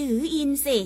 ดืออินสิ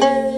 Thank you.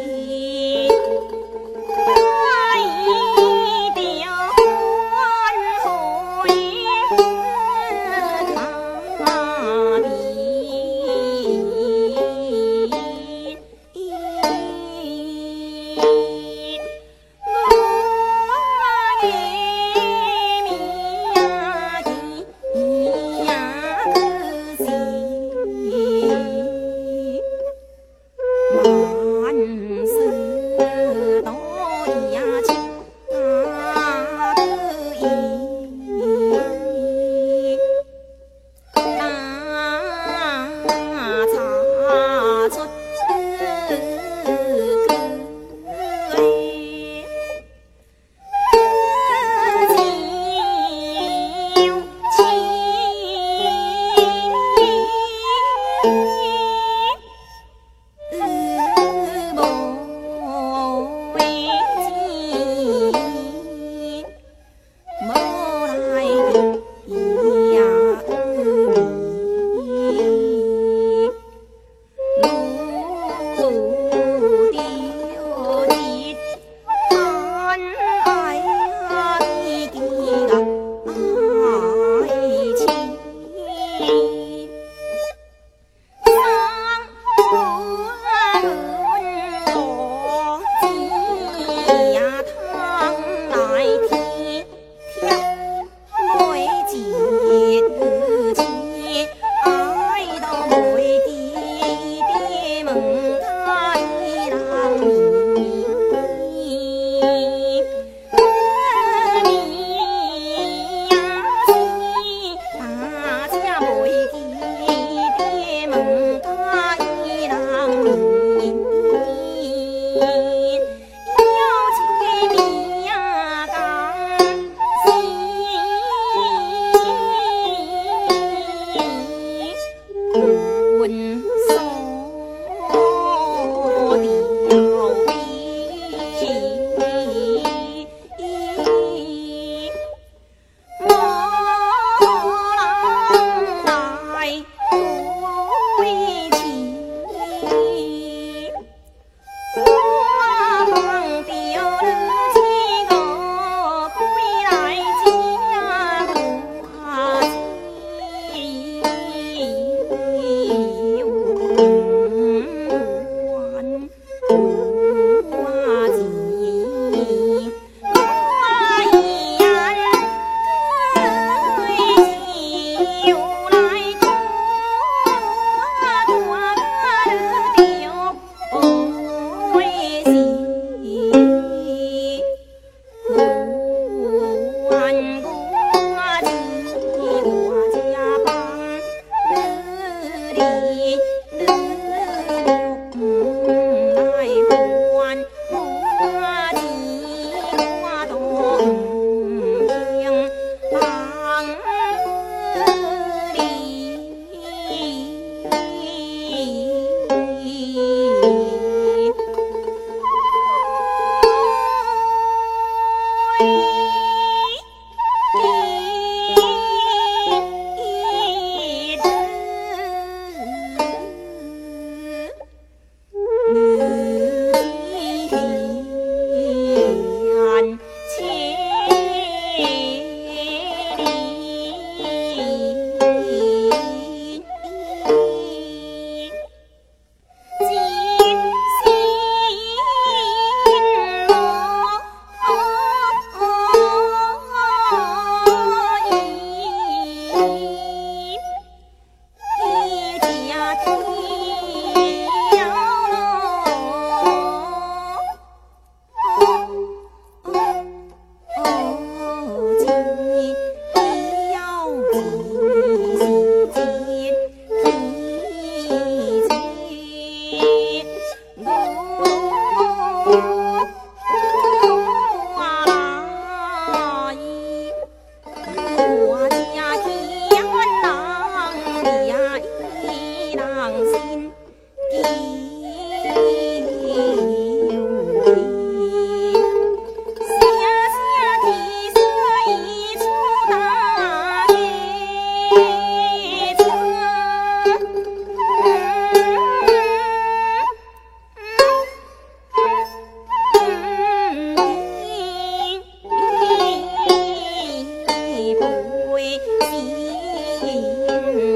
Oh.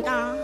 的、啊。